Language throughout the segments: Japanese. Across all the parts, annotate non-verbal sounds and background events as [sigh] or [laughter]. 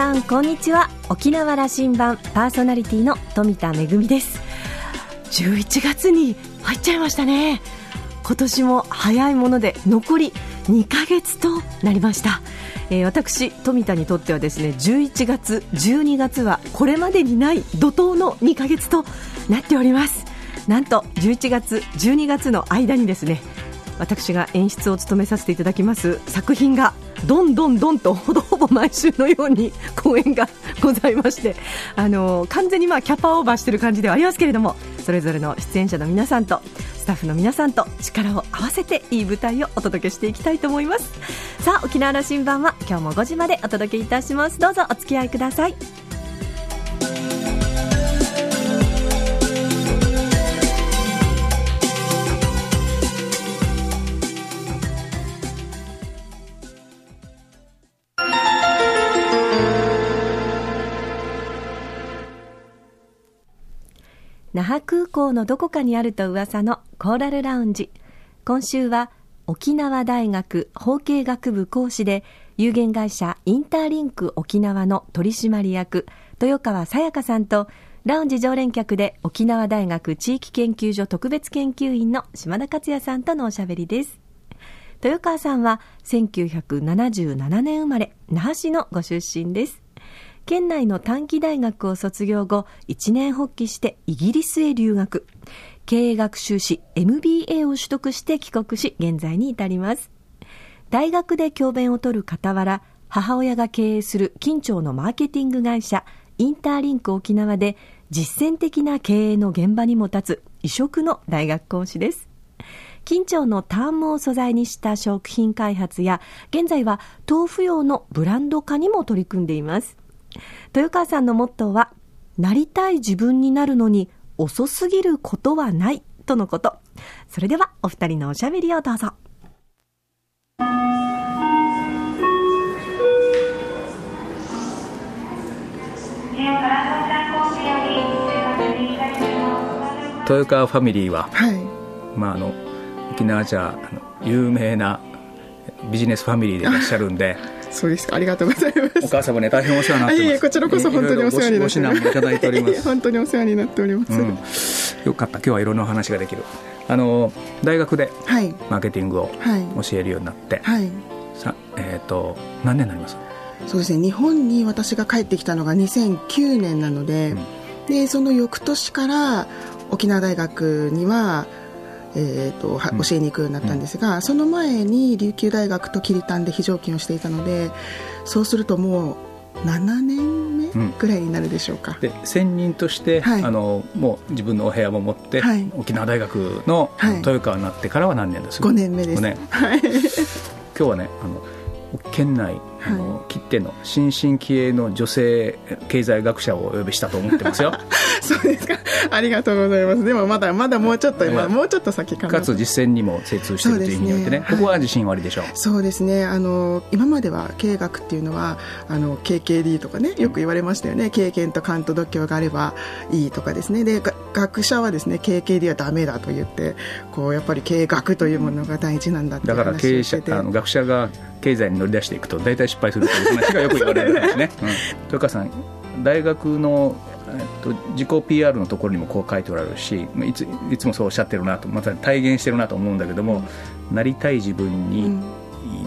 さんこんにちは。沖縄羅針盤パーソナリティの富田恵です。11月に入っちゃいましたね。今年も早いもので残り2ヶ月となりました、えー、私富田にとってはですね11月12月はこれまでにない怒涛の2ヶ月となっております。なんと11月12月の間にですね私が演出を務めさせていただきます作品がどんどんどんとほぼほぼ毎週のように公演がございましてあの完全にまあキャパオーバーしてる感じではありますけれどもそれぞれの出演者の皆さんとスタッフの皆さんと力を合わせていい舞台をお届けしていきたいと思います。さあ沖縄羅針盤は今日も5時までお届けいたします。どうぞお付き合いください。覇空港のどこかにあると噂のコーラルラウンジ。今週は沖縄大学法経学部講師で有限会社インターリンク沖縄の取締役豊川さやかさんとラウンジ常連客で沖縄大学地域研究所特別研究員の島田克也さんとのおしゃべりです。豊川さんは1977年生まれ那覇市のご出身です。県内の短期大学を卒業後、一年発起してイギリスへ留学。経営学修士 MBA を取得して帰国し、現在に至ります。大学で教鞭を取る傍ら、母親が経営する近町のマーケティング会社、インターリンク沖縄で実践的な経営の現場にも立つ異色の大学講師です。近町のタンモを素材にした食品開発や、現在は豆腐用のブランド化にも取り組んでいます。豊川さんのモットーは、なりたい自分になるのに遅すぎることはないとのこと。それではお二人のおしゃべりをどうぞ。豊川ファミリーは、はい、まああの沖縄じゃあの有名なビジネスファミリーでいらっしゃるんで [laughs] そうですか。ありがとうございます。お母様ね、大変お世話になってます。いえ、こちらこそ本当にお世話になってます。ごいただいております。[laughs] 本当にお世話になっております。うん、よかった。今日はいろんなお話ができる。あの大学でマーケティングを教えるようになって、はい、さえっ、ー、と何年になります？そうですね。日本に私が帰ってきたのが2009年なので、うん、でその翌年から沖縄大学にはえーと、教えに行くようになったんですが、うん、その前に琉球大学と桐谷で非常勤をしていたのでそうするともう7年目ぐらいになるでしょうか、うん、で専任として、はい、あのもう自分のお部屋も持って、はい、沖縄大学の豊川になってからは何年ですか、5年目です。5年、はい、今日はねあの県内あの、はい、切手の新進気鋭の女性経済学者をお呼びしたと思ってますよ。[laughs] そうですか。ありがとうございます。でもまだまだもうちょっと今、もうちょっと先かかつ実践にも精通しているという意味におい。てね、ね、ここは自信ありでしょう、はい、そうですね。あの今までは経営学っていうのはあの KKD とかねよく言われましたよね、経験と感と度胸があればいいとかですね。で学者はですね KKD はダメだと言ってこうやっぱり経営学というものが大事なんだって。だから経営者あの学者が経済に乗り出していくと大体失敗するという話がよく言われるんですね。うん、豊川さん大学の、えっと、自己 PR のところにもこう書いておられるしいついつもそうおっしゃってるなとまた体現してるなと思うんだけども、うん、なりたい自分に、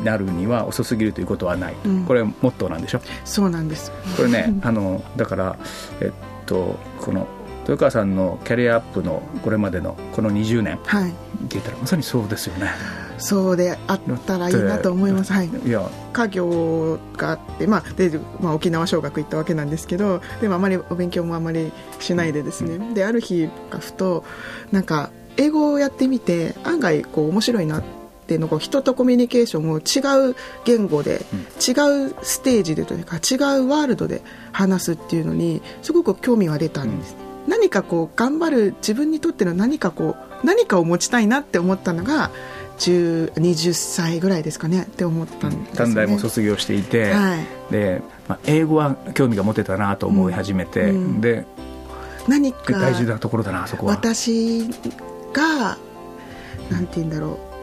なるには遅すぎるということはない、うん、これモットーなんでしょ？そうなんです。これね [laughs] あのだからえっとこの豊川さんのキャリアアップのこれまでのこの20年、はい、って言ったらまさにそうですよねそうであったらいいなと思います、はい、いや。家業があって、まあでまあ、沖縄小学行ったわけなんですけどでもあまりお勉強もあまりしないでですね、うん、である日がふとなんか英語をやってみて案外こう面白いなっていうのが人とコミュニケーションを違う言語で、うん、違うステージでというか違うワールドで話すっていうのにすごく興味が出たんです、うん、何かこう頑張る自分にとっての何かこう何かを持ちたいなって思ったのが20歳ぐらいですかねって思ったんです、ね、短大も卒業していて、はい、で、まあ、英語は興味が持てたなと思い始めて、うん、で何か大事なところだなそこは。私がなんて言うんだろう。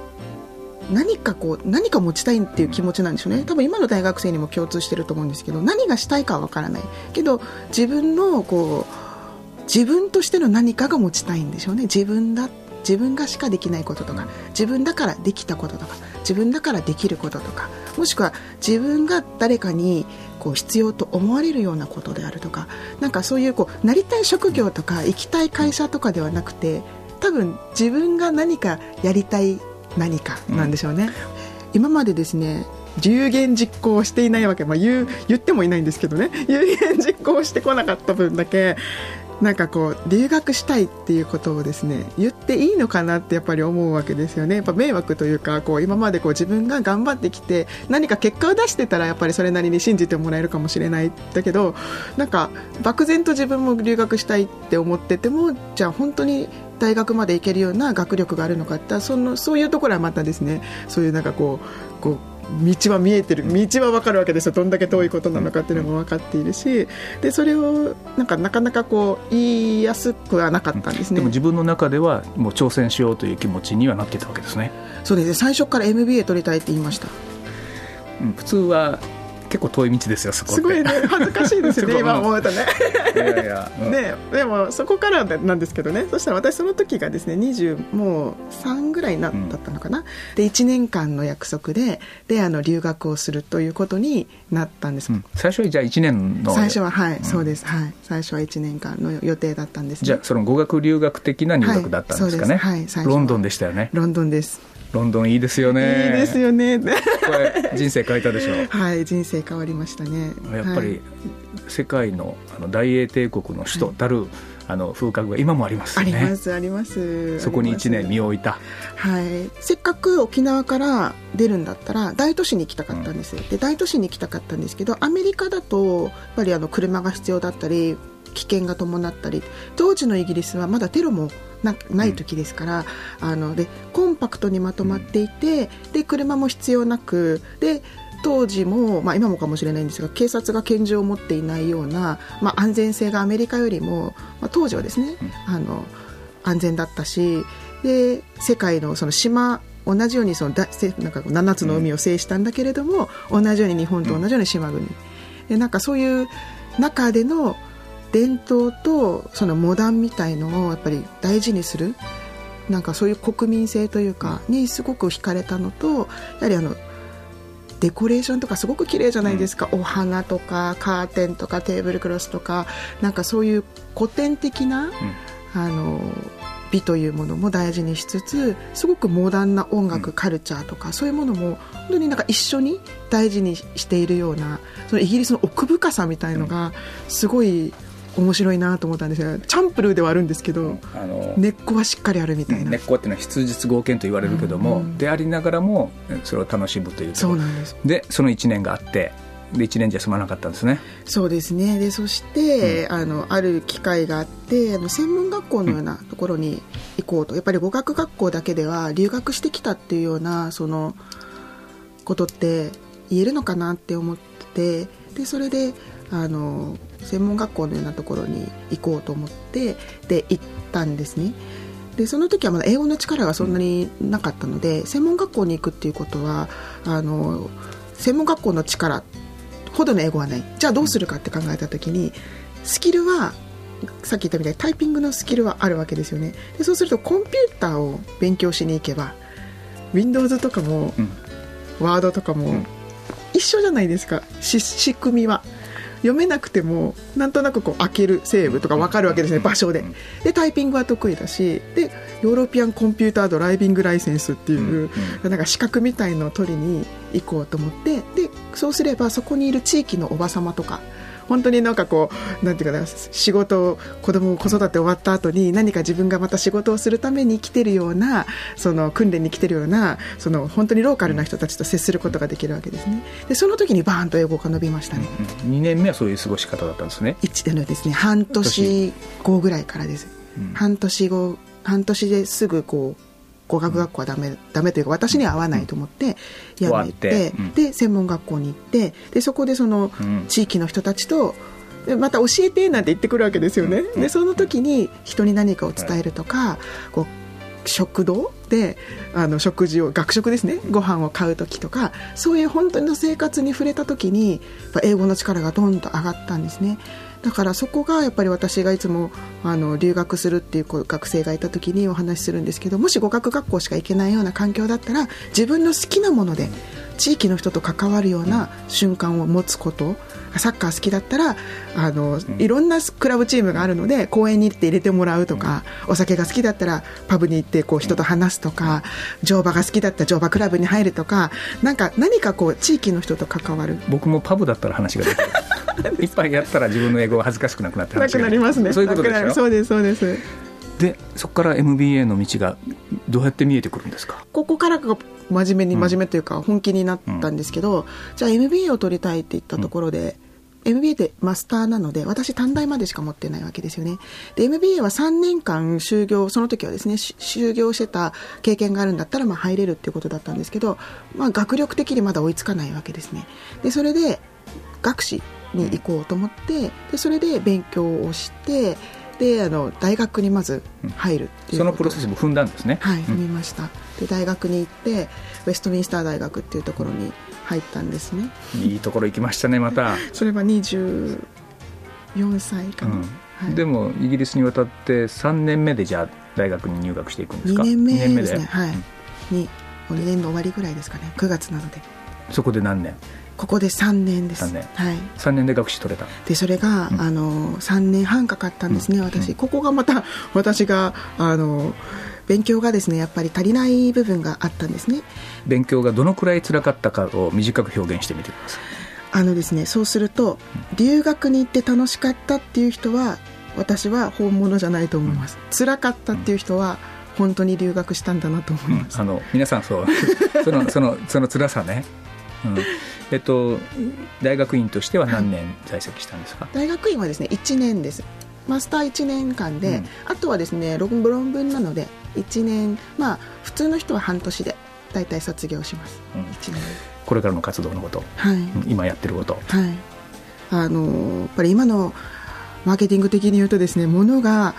何かこう何か持ちたいっていう気持ちなんでしょうね。多分今の大学生にも共通してると思うんですけど何がしたいかは分からない。けど自分のこう自分としての何かが持ちたいんでしょうね。自分だ自分がしかできないこととか自分だからできたこととか自分だからできることとかもしくは自分が誰かにこう必要と思われるようなことであるとかなんかそういうこうなりたい職業とか行きたい会社とかではなくて多分自分が何かやりたい何かなんでしょうね、うん、今までですね有言実行していないわけ、まあ、言う言ってもいないんですけどね。有言実行してこなかった分だけなんかこう留学したいっていうことをですね言っていいのかなってやっぱり思うわけですよね。やっぱ迷惑というかこう今までこう自分が頑張ってきて何か結果を出してたらやっぱりそれなりに信じてもらえるかもしれない。だけどなんか漠然と自分も留学したいって思っててもじゃあ本当に大学まで行けるような学力があるのかってそのそういうところはまたですねそういうなんかこうこう道は見えてる道は分かるわけですよ。どんだけ遠いことなのかっていうのも分かっているしでそれをなんかなかなかこう言いやすくはなかったんですね。でも自分の中ではもう挑戦しようという気持ちにはなってたわけですね。そうです。ね最初から MBA 取りたいって言いました、うん、普通は結構遠い道ですよそこすごいね。[laughs] 恥ずかしいですよね今思うとね。いやいや、うん、[laughs] ねでもそこからなんですけどね。そしたら私その時がですね20もう3ぐらいな、だったのかな。で1年間の約束でであの留学をするということになったんです、うん、最初はじゃあ1年の。最初ははい、そうです。はい。最初は1年間の予定だったんです、ね、じゃあその語学留学的な入学だったんですかね、はい、はい、ロンドンでしたよね。ロンドンですロンドンいいですよね。いいですよね。これ人生変えたでしょ。う [laughs] はい人生変わりましたね。やっぱり、世界のあの大英帝国の首都たる、はい、あの風格が今もあります、ね、ありますあります。そこに1年身を置いた。はい。せっかく沖縄から出るんだったら大都市に行きたかったんです、うん、で大都市に行きたかったんですけどアメリカだとやっぱりあの車が必要だったり危険が伴ったり当時のイギリスはまだテロもなない時ですから、うん、あのでコンパクトにまとまっていて、うん、で車も必要なくで当時も、まあ、今もかもしれないんですが警察が拳銃を持っていないような、まあ、安全性がアメリカよりも、まあ、当時はですね、うん、あの安全だったしで世界のその島同じようにそのだなんか7つの海を制したんだけれども、同じように日本と同じように島国、でなんかそういう中での伝統とそのモダンみたいのをやっぱり大事にするなんかそういう国民性というかにすごく惹かれたのとやはりあのデコレーションとかすごく綺麗じゃないですか、うん、お花とかカーテンとかテーブルクロスとかなんかそういう古典的な、うん、あの美というものも大事にしつつすごくモダンな音楽、うん、カルチャーとかそういうものも本当になんか一緒に大事にしているようなそのイギリスの奥深さみたいのがすごい面白いなと思ったんですよ。チャンプルーではあるんですけど、あの根っこはしっかりあるみたいな。根っこっていうのは質実合憲と言われるけども、うん。うん、でありながらもそれを楽しむというそうなんです。でその1年があってで1年じゃ済まなかったんですね。そうですね。でそして、うん、あのある機会があってあの専門学校のようなところに行こうと、やっぱり語学学校だけでは留学してきたっていうようなそのことって言えるのかなって思ってでそれであの専門学校のようなところに行こうと思ってで行ったんですね。でその時はまだ英語の力がそんなになかったので、専門学校に行くっていうことはあの専門学校の力ほどの英語はない。じゃあどうするかって考えた時にスキルはさっき言ったみたいにタイピングのスキルはあるわけですよね。でそうするとコンピューターを勉強しに行けば Windows とかも、うん、Word とかも、一緒じゃないですか。仕組みは読めなくてもなんとなくこう開けるセーブとか分かるわけですね場所で。でタイピングは得意だしでヨーロピアンコンピュータードライビングライセンスっていう、なんか資格みたいのを取りに行こうと思ってでそうすればそこにいる地域のおば様とか本当になんかこうなんていうかな仕事子供子育て終わった後に何か自分がまた仕事をするために来てるようなその訓練に来てるようなその本当にローカルな人たちと接することができるわけですね。でその時にバーンと英語が伸びましたね、うん、2年目はそういう過ごし方だったんですね。1のですね半年後ぐらいからです、うん、半年後半年ですぐこう語学学校はダメ,、ダメというか私には合わないと思ってやめて、で専門学校に行ってでそこでその地域の人たちとまた教えてなんて言ってくるわけですよね。でその時に人に何かを伝えるとかこう食堂であの食事を学食ですね。ご飯を買う時とかそういう本当の生活に触れた時に英語の力がどんと上がったんですねだからそこがやっぱり私がいつもあの留学するっていう学生がいた時にお話しするんですけどもし語学学校しか行けないような環境だったら自分の好きなもので地域の人と関わるような瞬間を持つことサッカー好きだったらあの、いろんなクラブチームがあるので公園に行って入れてもらうとか、お酒が好きだったらパブに行ってこう人と話すとか、乗馬が好きだったら乗馬クラブに入るとかなんか何かこう地域の人と関わる。僕もパブだったら話ができるいっぱいやったら自分の英語が恥ずかしくなくなってなくなりますね。そういうことでしょ？そうですそうです。でそこから MBA の道がどうやって見えてくるんですか？ここからが真面目に真面目というか本気になったんですけど、うん、じゃあ MBA を取りたいって言ったところで、うん、MBA ってマスターなので私短大までしか持ってないわけですよね。で MBA は3年間就業その時はですね就業してた経験があるんだったらまあ入れるっていうことだったんですけど、まあ、学力的にまだ追いつかないわけですね。でそれで学士に行こうと思ってでそれで勉強をしてであの大学にまず入るっていう、そのプロセスも踏んだんですね。はい踏みました、で大学に行ってウェストミンスター大学っていうところに入ったんですね。いいところ行きましたねまた。[laughs] それは24歳かな、うん。はい、でもイギリスに渡って3年目でじゃあ大学に入学していくんですか？2年目ですね。はい、うん、に2年の終わりぐらいですかね。9月なので。そこで何年？ここで3年です。3年,、はい、3年で学士取れた。でそれが、うん、あの3年半かかったんですね、うん、私、ここがまた [laughs] 私があの勉強がですねやっぱり足りない部分があったんですね。勉強がどのくらい辛かったかを短く表現してみてください。あのですねそうすると留学に行って楽しかったっていう人は私は本物じゃないと思います、うん、辛かったっていう人は、本当に留学したんだなと思います、うん、あの皆さんそう。そのそのその辛さね、うん、えっと、大学院としては何年在籍したんですか、大学院はですね1年です。マスター1年間で、うん、あとはですね論文なので1年まあ普通の人は半年で大体卒業します、うん、1年。これからの活動のこと、はい、今やってること。はい。あのやっぱり今のマーケティング的に言うとですねものが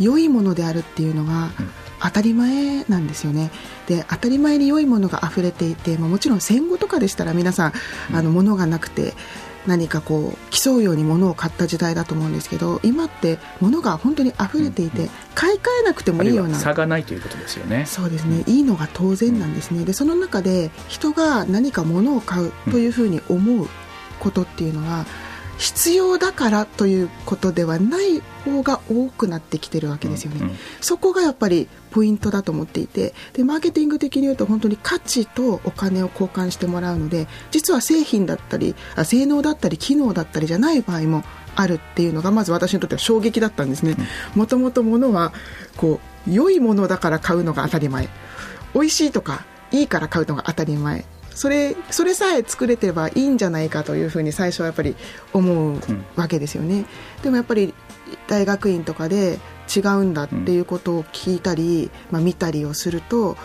良いものであるっていうのが、うん当たり前なんですよね。で当たり前に良いものが溢れていて、まあ、もちろん戦後とかでしたら皆さんあの物がなくて何かこう競うように物を買った時代だと思うんですけど今って物が本当に溢れていて、買い替えなくてもいいような。差がないということですよね。そうですね、いいのが当然なんですね。でその中で人が何か物を買うというふうに思うことっていうのは、必要だからということではない方が多くなってきてるわけですよね、うんうん、そこがやっぱりポイントだと思っていてでマーケティング的に言うと本当に価値とお金を交換してもらうので実は製品だったりあ性能だったり機能だったりじゃない場合もあるっていうのがまず私にとっては衝撃だったんですね。もともと物はこう良いものだから買うのが当たり前。美味しいとかいいから買うのが当たり前それそれさえ作れてればいいんじゃないかというふうに最初はやっぱり思うわけですよね、うん、でもやっぱり大学院とかで違うんだっていうことを聞いたり、まあ、見たりをすると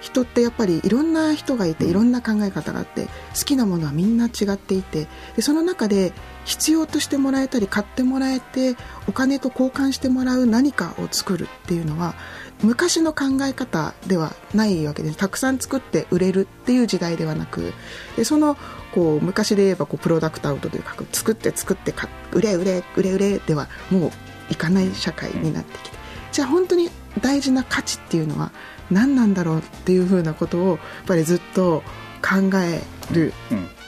人ってやっぱりいろんな人がいていろんな考え方があって好きなものはみんな違っていてでその中で必要としてもらえたり買ってもらえてお金と交換してもらう何かを作るっていうのは昔の考え方ではないわけです。たくさん作って売れるっていう時代ではなくでそのこう昔で言えばこうプロダクトアウトというか作って作って売れ売れ売れ売れではもういかない社会になってきてじゃあ本当に大事な価値っていうのは何なんだろうっていうふうなことをやっぱりずっと考える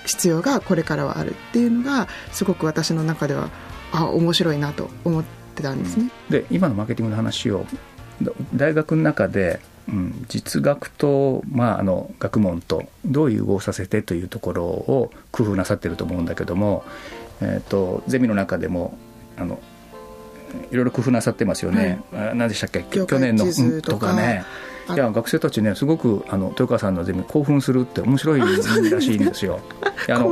必要がこれからはあるっていうのがすごく私の中ではあ面白いなと思ってたんですね。で今のマーケティングの話を大学の中で、うん、実学と、まあ、あの学問とどう融合させてというところを工夫なさってると思うんだけども、えーと、ゼミの中でもあのいろいろ工夫なさってますよね、はい、何でしたっけ？去年の、うん、とかねいや学生たちねすごくあの豊川さんのゼミ興奮するって面白いらしいんですよ。[laughs] あの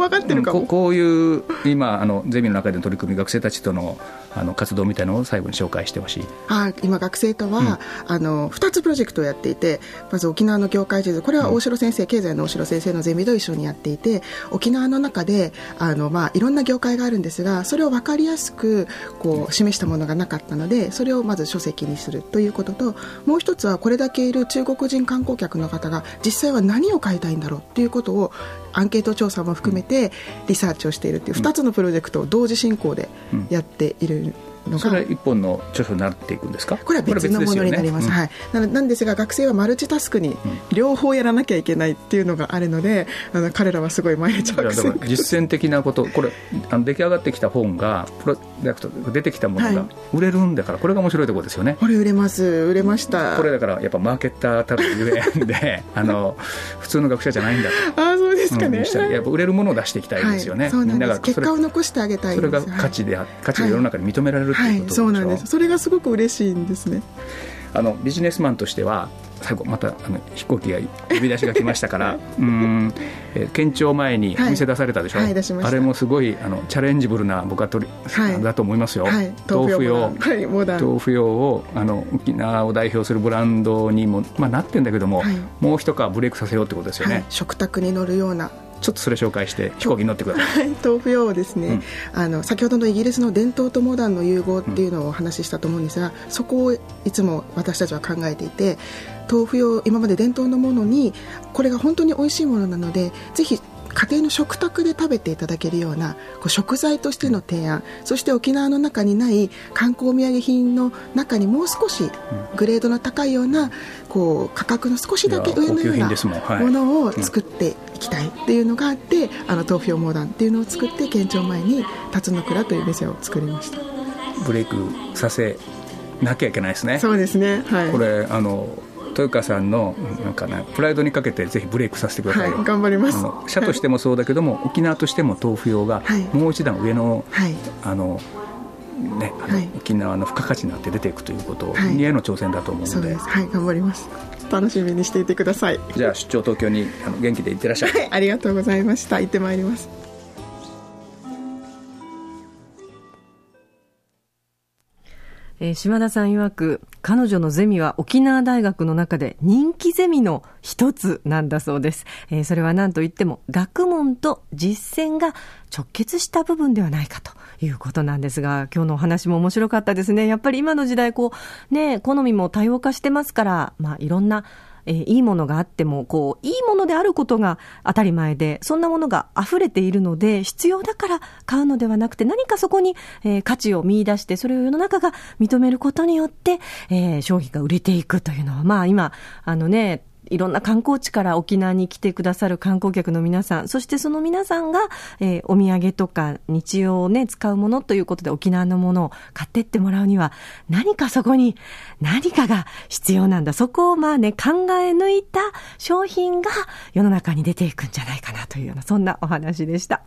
こうこういう今あのゼミの中での取り組み学生たちとのああの活動みたいなのを最後に紹介してほしい。あ今、学生とは、うん、あの2つプロジェクトをやっていてまず沖縄の業界地図これは大城先生、うん、経済の大城先生のゼミと一緒にやっていて沖縄の中であの、まあ、いろんな業界があるんですがそれを分かりやすくこう示したものがなかったのでそれをまず書籍にするということともう一つはこれだけいる中国人観光客の方が実際は何を買いたいんだろうということをアンケート調査も含めてリサーチをしているっていう2つのプロジェクトを同時進行でやっているのが。それは一本の著書になっていくんですか？これは別のものになります、ねはい、ななんですが学生はマルチタスクに両方やらなきゃいけないっていうのがあるので、あの彼らはすごい毎日実践的なことこれあの出来上がってきた本がプロジェクト出てきたものが売れるんだから、これが面白いところですよね。これ売れます。売れました。これだからやっぱマーケッターたるゆえんで [laughs] あの普通の学者じゃないんだと。あそうですかね、うん、やっぱ売れるものを出していきたいですよね、はい、そうなんです。結果を残してあげたいそれが価値で価値が世の中に認められるはい、そうなんです。それがすごく嬉しいんですね。あのビジネスマンとしては最後またあの飛行機が呼び出しが来ましたから [laughs] うん、えー、県庁前にお店出されたでしょ、はいはい、あれもすごいあのチャレンジブルな僕はとり、はい、だと思いますよ、豆腐用、豆腐用をあの沖縄を代表するブランドにも、まあ、なってんだけども、もう一皮ブレイクさせようってことですよね、食卓に乗るようなちょっとそれ紹介して飛行機に乗ってください、豆腐用ですね、うん、あの先ほどのイギリスの伝統とモダンの融合っていうのをお話ししたと思うんですが、そこをいつも私たちは考えていて豆腐用今まで伝統のものにこれが本当に美味しいものなのでぜひ家庭の食卓で食べていただけるようなこう食材としての提案そして沖縄の中にない観光土産品の中にもう少しグレードの高いようなこう価格の少しだけ上のようなものを作っていきたいっていうのがあってあの豆腐用モダンっていうのを作って県庁前に辰野倉という店を作りました。ブレイクさせなきゃいけないですね。そうですね、はい、これあの豊川さんのなんか、ね、プライドにかけてぜひブレイクさせてください、はい、頑張ります。社としてもそうだけども、はい、沖縄としても豆腐用がもう一段上の,、あのね、あの沖縄の付加価値になって出ていくということにへの挑戦だと思うので,、はい頑張ります。楽しみにしていてください。じゃあ出張東京にあの元気で行ってらっしゃい、はい、ありがとうございました。行ってまいりますえー、島田さん曰く、彼女のゼミは沖縄大学の中で人気ゼミの一つなんだそうです。えー、それは何と言っても、学問と実践が直結した部分ではないかということなんですが、今日のお話も面白かったですね。やっぱり今の時代、こう、ね、好みも多様化してますから、まあ、いろんなえー、いいものがあっても、こう、いいものであることが当たり前で、そんなものが溢れているので、必要だから買うのではなくて、何かそこに、えー、価値を見出して、それを世の中が認めることによって、えー、商品が売れていくというのは、まあ今、あのね、いろんな観光地から沖縄に来てくださる観光客の皆さん、そしてその皆さんが、えー、お土産とか日用をね、使うものということで沖縄のものを買ってってもらうには、何かそこに何かが必要なんだ。そこをまあね、考え抜いた商品が世の中に出ていくんじゃないかなというような、そんなお話でした。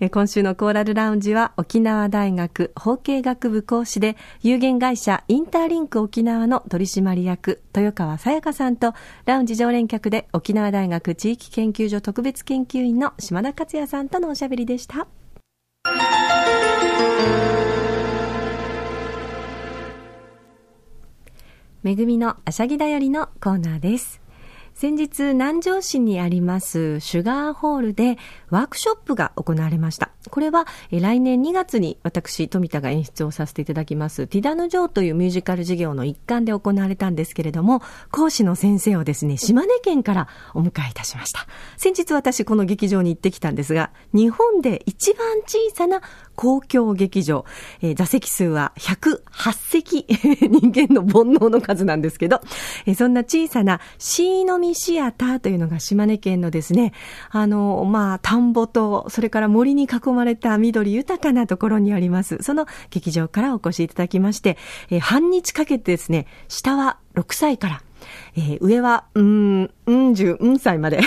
えー、今週のコーラルラウンジは沖縄大学法経学部講師で有限会社インターリンク沖縄の取締役豊川さやかさんとラウンジ常連客で沖縄大学地域研究所特別研究員の島田克也さんとのおしゃべりでした。恵みのあしゃぎだよりのコーナーです。先日、南城市にありますシュガーホールでワークショップが行われました。これは来年2月に私、富田が演出をさせていただきますティダヌ・ジョーというミュージカル事業の一環で行われたんですけれども、講師の先生をですね、島根県からお迎えいたしました。先日私この劇場に行ってきたんですが、日本で一番小さな公共劇場、えー、座席数は108席、[laughs] 人間の煩悩の数なんですけど、えー、そんな小さなシーノミシアターというのが島根県のですね、あの、まあ、田んぼと、それから森に囲まれた緑豊かなところにあります。その劇場からお越しいただきまして、えー、半日かけてですね、下は6歳から、えー、上は、うん、うん十、うん歳まで。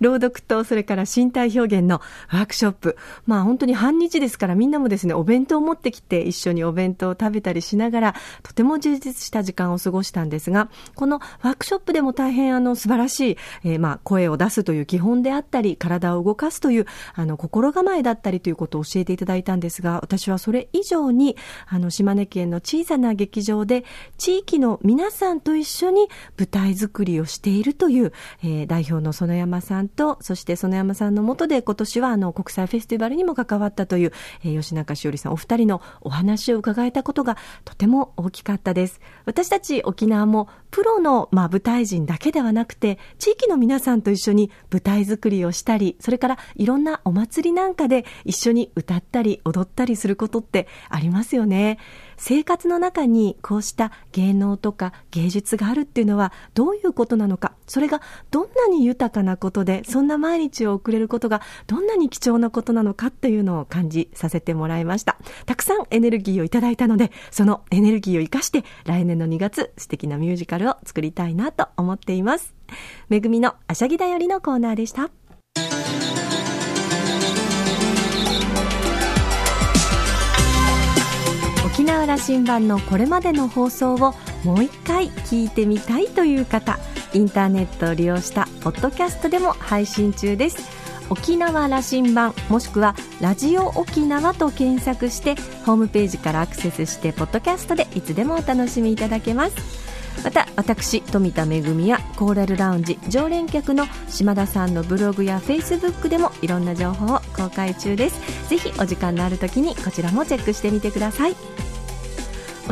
朗読とそれから身体表現のワークショップ。まあ本当に半日ですからみんなもですね、お弁当を持ってきて一緒にお弁当を食べたりしながら、とても充実した時間を過ごしたんですが、このワークショップでも大変あの素晴らしい、えー、まあ声を出すという基本であったり、体を動かすというあの心構えだったりということを教えていただいたんですが、私はそれ以上に、あの島根県の小さな劇場で地域の皆さんと一緒に舞台作りをしているという、えー、代表の園山さんと、そして園山さんのもとで今年はあの国際フェスティバルにも関わったという、えー、吉中しおりさんお二人のお話を伺えたことがとても大きかったです。私たち沖縄もプロの、まあ、舞台人だけではなくて、地域の皆さんと一緒に舞台作りをしたり、それからいろんなお祭りなんかで一緒に歌ったり踊ったりすることってありますよね。生活の中にこうした芸能とか芸術があるっていうのはどういうことなのか、それがどんなに豊かなことで、そんな毎日を送れることがどんなに貴重なことなのかっていうのを感じさせてもらいました。たくさんエネルギーをいただいたので、そのエネルギーを生かして来年の2月素敵なミュージカルを作りたいなと思っています。めぐみのあしゃぎだよりのコーナーでした。沖縄羅針盤のこれまでの放送をもう一回聞いてみたいという方インターネットを利用したポッドキャストでも配信中です沖縄羅針盤もしくはラジオ沖縄と検索してホームページからアクセスしてポッドキャストでいつでもお楽しみいただけます。また私富田恵やコーラルラウンジ常連客の島田さんのブログやフェイスブックでもいろんな情報を公開中です。ぜひお時間のある時にこちらもチェックしてみてください。